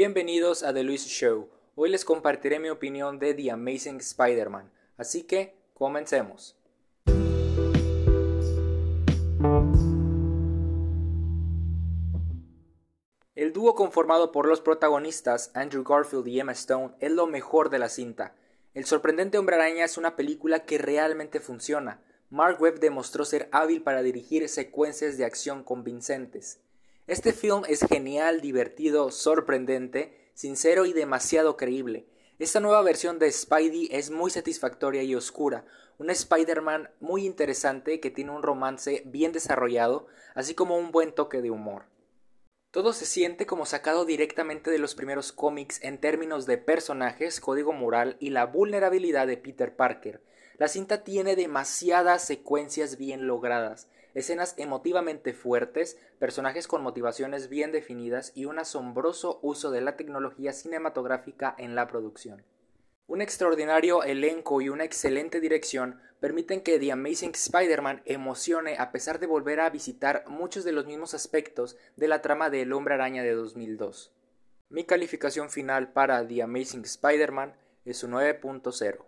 Bienvenidos a The Luis Show. Hoy les compartiré mi opinión de The Amazing Spider-Man, así que comencemos. El dúo conformado por los protagonistas Andrew Garfield y Emma Stone es lo mejor de la cinta. El sorprendente Hombre Araña es una película que realmente funciona. Mark Webb demostró ser hábil para dirigir secuencias de acción convincentes. Este film es genial, divertido, sorprendente, sincero y demasiado creíble. Esta nueva versión de Spidey es muy satisfactoria y oscura, un Spider-Man muy interesante que tiene un romance bien desarrollado, así como un buen toque de humor. Todo se siente como sacado directamente de los primeros cómics en términos de personajes, código moral y la vulnerabilidad de Peter Parker. La cinta tiene demasiadas secuencias bien logradas, escenas emotivamente fuertes, personajes con motivaciones bien definidas y un asombroso uso de la tecnología cinematográfica en la producción. Un extraordinario elenco y una excelente dirección permiten que The Amazing Spider-Man emocione a pesar de volver a visitar muchos de los mismos aspectos de la trama de El Hombre Araña de 2002. Mi calificación final para The Amazing Spider-Man es un 9.0.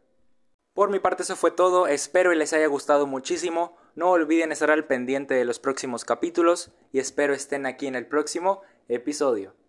Por mi parte eso fue todo, espero y les haya gustado muchísimo, no olviden estar al pendiente de los próximos capítulos y espero estén aquí en el próximo episodio.